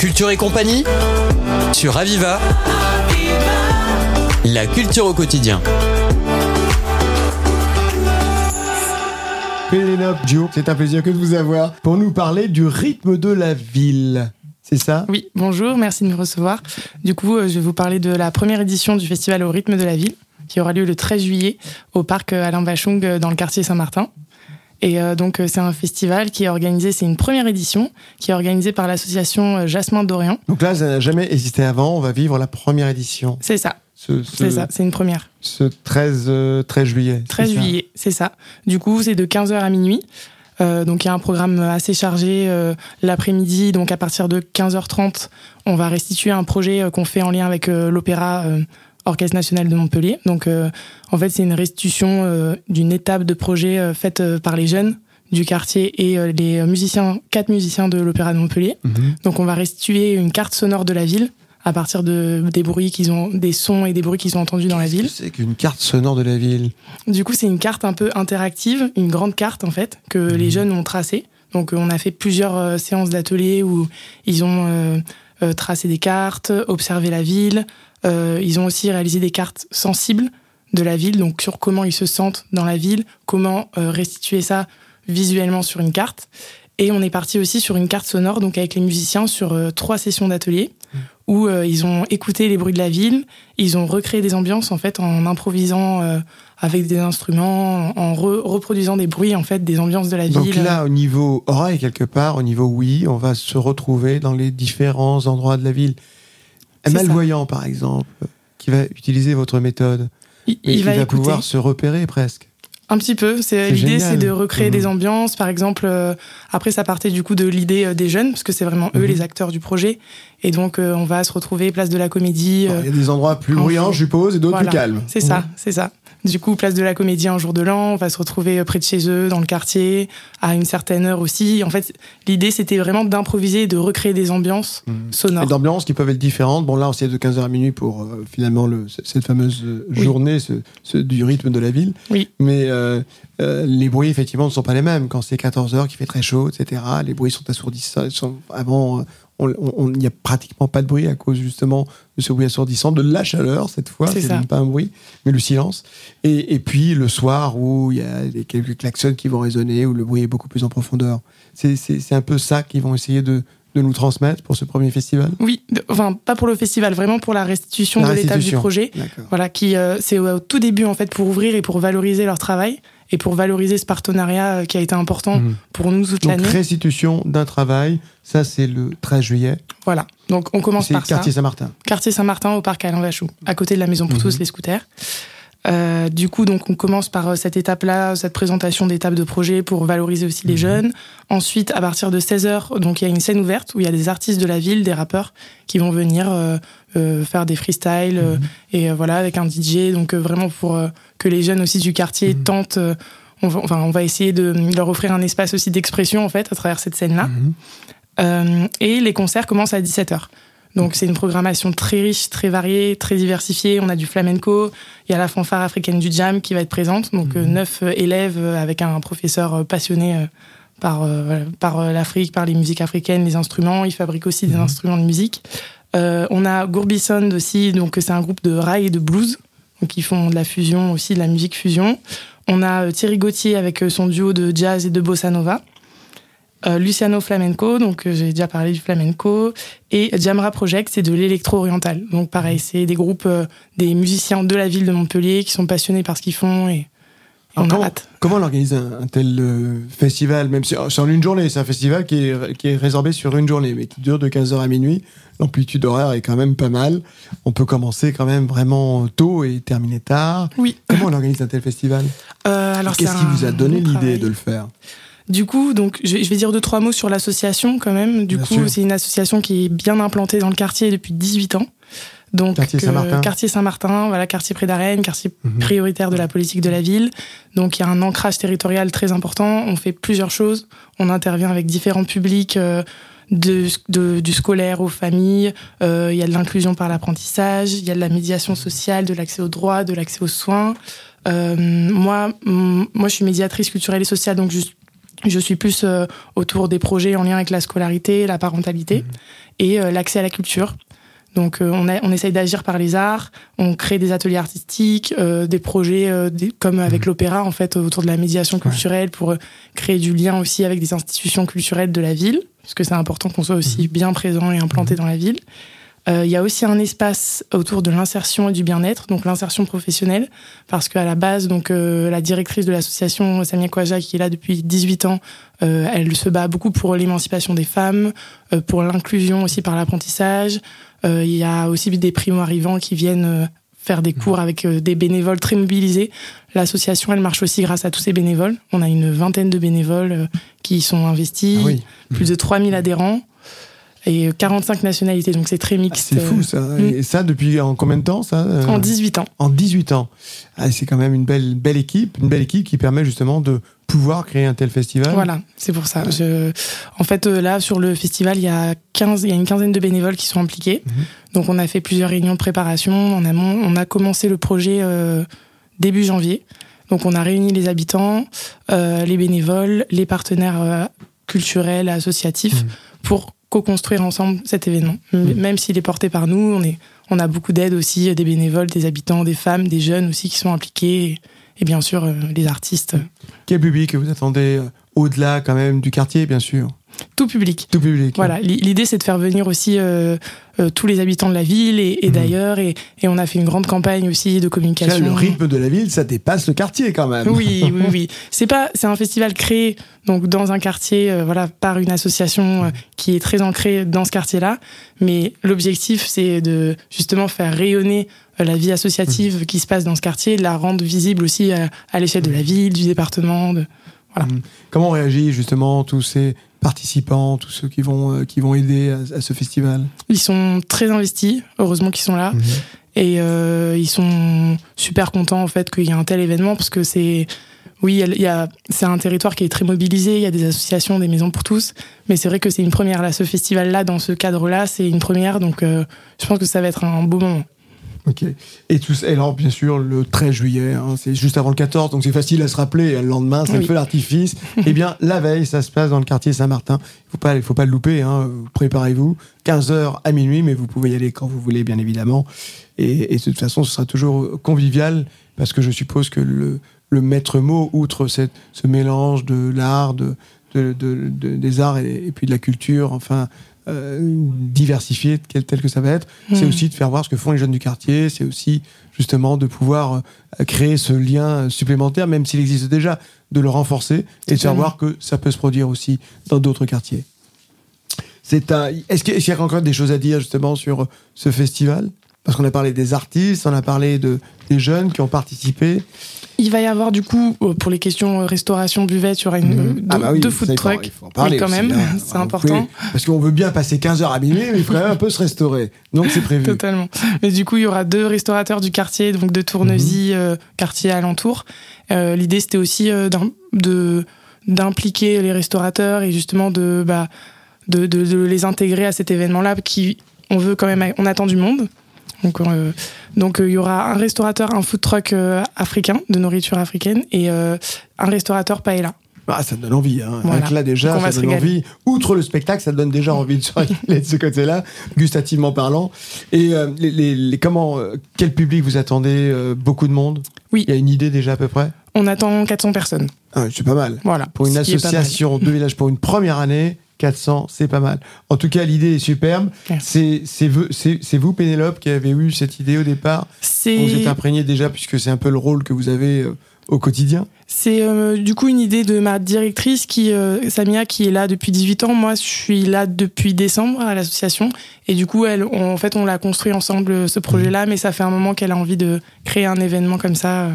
Culture et compagnie sur Aviva. La culture au quotidien. Pénélope Dio, c'est un plaisir que de vous avoir pour nous parler du rythme de la ville. C'est ça? Oui, bonjour, merci de me recevoir. Du coup, euh, je vais vous parler de la première édition du festival au rythme de la ville, qui aura lieu le 13 juillet au parc Alain Vachong euh, dans le quartier Saint-Martin. Et euh, donc, c'est un festival qui est organisé, c'est une première édition, qui est organisée par l'association Jasmin d'Orient. Donc là, ça n'a jamais existé avant, on va vivre la première édition. C'est ça. C'est ça, c'est une première. Ce 13, 13 juillet. 13 juillet, c'est ça. Du coup, c'est de 15h à minuit. Euh, donc il y a un programme assez chargé euh, l'après-midi. Donc à partir de 15h30, on va restituer un projet euh, qu'on fait en lien avec l'Opéra Orchestre National de Montpellier. Donc en fait c'est une restitution d'une étape de projet faite par les jeunes du quartier et les musiciens, quatre musiciens de l'Opéra de Montpellier. Mhm. Donc on va restituer une carte sonore de la ville à partir de des bruits qu'ils ont, des sons et des bruits qu'ils ont entendus dans la ville. C'est qu'une carte sonore de la ville? Du coup, c'est une carte un peu interactive, une grande carte en fait que les mhm. jeunes ont tracée. Donc, on a fait plusieurs euh, séances d'ateliers où ils ont euh, euh, tracé des cartes, observé la ville. Ils ont aussi réalisé des cartes sensibles de la ville, donc sur comment ils se sentent dans la ville, comment restituer ça visuellement sur une carte. Et on est parti aussi sur une carte sonore, donc avec les musiciens, sur euh, trois sessions d'atelier, mmh. où euh, ils ont écouté les bruits de la ville, ils ont recréé des ambiances en fait en improvisant euh, avec des instruments, en reproduisant des bruits en fait des ambiances de la ville. Donc là, au niveau oreille quelque part, au niveau oui, on va se retrouver dans les différents endroits de la ville. Un malvoyant, par exemple, qui va utiliser votre méthode, il, va, pouvoir se repérer presque. Un petit peu. C'est l'idée, c'est de recréer des mmh. ambiances. Par exemple, euh, après, ça partait du coup de l'idée euh, des jeunes, parce que c'est vraiment eux mmh. les acteurs du projet. Et donc, euh, on va se retrouver place de la Comédie. Il y a des endroits plus bruyants, je suppose, et d'autres plus calmes. C'est ça, c'est ça. Du coup, place de la Comédie un jour de l'an, on va se retrouver euh, près de chez eux, dans le quartier, à une certaine heure aussi. En fait, l'idée, c'était vraiment d'improviser et de recréer des ambiances mmh. sonores. Et d'ambiances qui peuvent être différentes. Bon, là, on s'y est de 15h à minuit pour euh, finalement le, cette fameuse euh, journée ce, du rythme de la ville. Oui. Mais les bruits, effectivement, ne sont pas les mêmes. Quand c'est 14h, qu'il fait très chaud, etc., les bruits sont assourdissants. Sont avant, il n'y a pratiquement pas de bruit à cause justement de ce bruit assourdissant, de la chaleur cette fois, c'est même pas un bruit, mais le silence. Et, puis le soir où il y a quelques klaxons qui vont résonner, où le bruit est beaucoup plus en profondeur. C'est un peu ça qu'ils vont essayer de, de nous transmettre pour ce premier festival Oui, enfin pas pour le festival, vraiment pour la restitution de l'étape du projet. Voilà, qui euh, c'est au tout début en fait pour ouvrir et pour valoriser leur travail et pour valoriser ce partenariat euh, qui a été important mmh. pour nous toute l'année. Donc restitution d'un travail, ça c'est le 13 juillet. Voilà, donc on commence par ça. Quartier Saint-Martin. Quartier Saint-Martin au parc Alain Vachou, à côté de la maison pour mmh. tous les scooters. Euh, du coup, donc on commence par euh, cette étape-là, cette présentation d'étapes de projet pour valoriser aussi les mhm. jeunes. Ensuite, à partir de 16h, donc il y a une scène ouverte où il y a des artistes de la ville, des rappeurs qui vont venir euh, faire des freestyles mhm. et voilà avec un DJ. Donc vraiment pour que les jeunes aussi du quartier mhm. tentent. On va, enfin, on va essayer de leur offrir un espace aussi d'expression en fait à travers cette scène-là. et les concerts commencent à 17h. Donc c'est une programmation très riche, très variée, très diversifiée. On a du flamenco, il y a la fanfare africaine du jam qui va être présente, donc euh, mhm. neuf euh, élèves euh, avec un professeur passionné par, par l'Afrique, par les musiques africaines, les instruments. Il fabrique aussi des mhm. instruments de musique. on a Gourbison aussi, donc c'est un groupe de rail et de blues, donc ils font de la fusion aussi, de la musique fusion. On a Thierry Gauthier avec son duo de jazz et de bossa nova. Euh, Luciano Flamenco, donc euh, j'ai déjà parlé du flamenco, et Jamra Project, c'est de l'électro-oriental. Donc pareil, c'est des groupes, euh, des musiciens de la ville de Montpellier qui sont passionnés par ce qu'ils font et, on comment, a hâte. Comment on organise un, tel festival, même si c'est en une journée, c'est un festival qui est, qui est résorbé sur une journée, mais qui dure de 15h à minuit. L'amplitude horaire est quand même pas mal. On peut commencer quand même vraiment tôt et terminer tard. Oui. Comment on organise un tel festival? Alors Qu'est-ce qui vous a donné l'idée de le faire? Du coup, donc, je vais dire deux, trois mots sur l'association quand même. Du coup, c'est une association qui est bien implantée dans le quartier depuis 18 ans. Donc, quartier Saint-Martin, quartier, Saint voilà, quartier près d'Arène, quartier mhm. prioritaire de la politique de la ville. Donc, il y a un ancrage territorial très important. On fait plusieurs choses. On intervient avec différents publics. Euh, de, du scolaire aux familles, euh, il y a de l'inclusion par l'apprentissage, il y a de la médiation sociale, de l'accès aux droits, de l'accès aux soins. Euh, moi, moi, je suis médiatrice culturelle et sociale, donc je Je suis plus euh, autour des projets en lien avec la scolarité, la parentalité Mhm. et euh, l'accès à la culture. Donc euh, on, a, on essaye d'agir par les arts, on crée des ateliers artistiques, euh, des projets euh, des- comme avec l'opéra en fait autour de la médiation culturelle pour créer du lien aussi avec des institutions culturelles de la ville, parce que c'est important qu'on soit aussi bien présent et implanté dans la ville. Euh, Il y a aussi un espace autour de l'insertion et du bien-être, donc l'insertion professionnelle, parce qu'à la base, donc euh, la directrice de l'association Samia Kouaja, qui est là depuis 18 ans, euh, elle se bat beaucoup pour l'émancipation des femmes, euh, pour l'inclusion aussi par l'apprentissage. Euh, Il y a aussi des primo-arrivants qui viennent euh, faire des cours avec euh, des bénévoles très mobilisés. L'association, elle marche aussi grâce à tous ces bénévoles. On a une vingtaine de bénévoles euh, qui y sont investis, Ah oui. plus de 3000 adhérents et euh, 45 nationalités, donc c'est très Ah, mixte. c'est fou ça. Mm. Et ça depuis en combien de temps ça euh, En 18 ans. En 18 ans. Ah, c'est quand même une belle, belle équipe, une belle équipe qui permet justement de pouvoir créer un tel festival. Voilà, c'est pour ça. Je... En fait, euh, là, sur le festival, il y, a 15, il y a une quinzaine de bénévoles qui sont impliqués. Mhm. Donc, on a fait plusieurs réunions de préparation en amont. On a commencé le projet euh, début janvier. Donc, on a réuni les habitants, euh, les bénévoles, les partenaires euh, culturels, associatifs, Mhm. pour co-construire ensemble cet événement. M- Mhm. Même s'il est porté par nous, on, est, on a beaucoup d'aide aussi, des bénévoles, des habitants, des femmes, des jeunes aussi qui sont impliqués. Et, et bien sûr, euh, les artistes, Quel public vous attendez euh, au-delà quand même du quartier, bien sûr tout public. Tout public. Voilà, L'i- l'idée c'est de faire venir aussi euh, euh, tous les habitants de la ville et, et Mhm. d'ailleurs, et, et on a fait une grande campagne aussi de communication. le rythme de la ville, ça dépasse le quartier quand même. Oui, oui, oui. C'est pas, c'est un festival créé donc dans un quartier, euh, voilà, par une association qui est très ancrée dans ce quartier-là. Mais l'objectif, c'est de justement faire rayonner la vie associative qui se passe dans ce quartier, de la rendre visible aussi à, à l'échelle de la ville, du département. De... Comment réagissent justement tous ces participants, tous ceux qui vont, euh, qui vont aider à, à ce festival? Ils sont très investis. Heureusement qu'ils sont là. Mhm. Et euh, ils sont super contents en fait qu'il y ait un tel événement parce que c'est oui, il y a, c'est un territoire qui est très mobilisé. Il y a des associations, des maisons pour tous, mais c'est vrai que c'est une première là. Ce festival-là, dans ce cadre-là, c'est une première. Donc, euh, je pense que ça va être un beau moment. Ok. Et, tout, et alors, bien sûr, le 13 juillet, hein, c'est juste avant le 14, donc c'est facile à se rappeler. Le lendemain, c'est le Oui. feu d'artifice. eh bien, la veille, ça se passe dans le quartier Saint-Martin. Il faut pas, faut pas le louper. Hein, Préparez-vous. 15h à minuit, mais vous pouvez y aller quand vous voulez, bien évidemment. Et, et de toute façon, ce sera toujours convivial, parce que je suppose que le, le maître mot, outre cette, ce mélange de l'art, de, de, de- de- des arts et, et puis de la culture, enfin, euh, diversifiée, tel, que ça va être, c'est Mhm. aussi de faire voir ce que font les jeunes du quartier, c'est aussi justement de pouvoir euh, créer ce lien supplémentaire, même s'il existe déjà, de le renforcer et de faire voir que ça peut se produire aussi dans d'autres quartiers. C'est un. Est-ce qu'il est-ce qu'il y a encore des choses à dire justement sur ce festival? Parce qu'on a parlé des artistes, on a parlé de, des jeunes qui ont participé. Il va y avoir du coup euh, pour les questions euh, restauration buvette, il y aura une, deux, Ah bah oui, deux food trucks. oui, quand même, c'est Vous important. pouvez- parce qu'on veut bien passer 15 heures à minuit, mais il faut quand même un peu se restaurer. Donc c'est prévu. Totalement. Mais du coup, il y aura deux restaurateurs du quartier, donc de Tournesy, euh, quartier alentour. Euh, L'idée, c'était aussi euh, de d'impliquer les restaurateurs et justement de bah de, de, de les intégrer à cet événement-là, qui on veut quand même, on attend du monde. Donc, euh, donc euh, il y aura un restaurateur, un food truck euh, africain de nourriture africaine et un restaurateur paella. Ah, ça donne envie. Hein. Voilà. Là, déjà, ça donne envie. Outre le spectacle, ça donne déjà envie de se régaler de ce côté-là, gustativement parlant. Et euh, les, les- les- comment, quel public vous attendez euh, Beaucoup de monde? Oui. Il y a une idée déjà à peu près? On attend 400 personnes. ah, C'est pas mal. Voilà. Pour une association de village pour une première année, 400, c'est pas mal. En tout cas, l'idée est superbe. C'est vous, Pénélope, qui avez eu cette idée au départ? Vous êtes imprégné déjà, puisque c'est un peu le rôle que vous avez euh, au quotidien? C'est euh, du coup une idée de ma directrice, qui, euh, Samia, qui est là depuis 18 ans. Moi, je suis là depuis décembre à l'association. Et du coup, elle, on- en fait, on l'a construit ensemble, ce projet-là, mais ça fait un moment qu'elle a envie de créer un événement comme ça.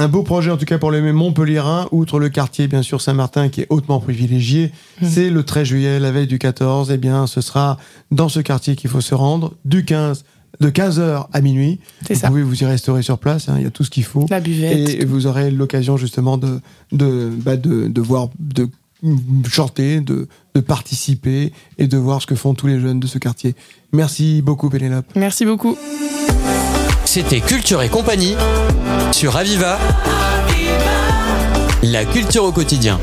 Un beau projet en tout cas pour les Montpellierins, outre le quartier bien sûr Saint-Martin qui est hautement privilégié. Mhm. C'est le 13 juillet, la veille du 14. Eh bien, ce sera dans ce quartier qu'il faut se rendre du 15 de 15h à minuit. C'est Vous ça. pouvez vous y restaurer sur place, hein, il y a tout ce qu'il faut. La buvette. Et vous aurez l'occasion justement de, de, bah, de, de voir, de chanter, de, de participer et de voir ce que font tous les jeunes de ce quartier. Merci beaucoup Pénélope. Merci beaucoup. C'était Culture et compagnie sur Aviva. La culture au quotidien.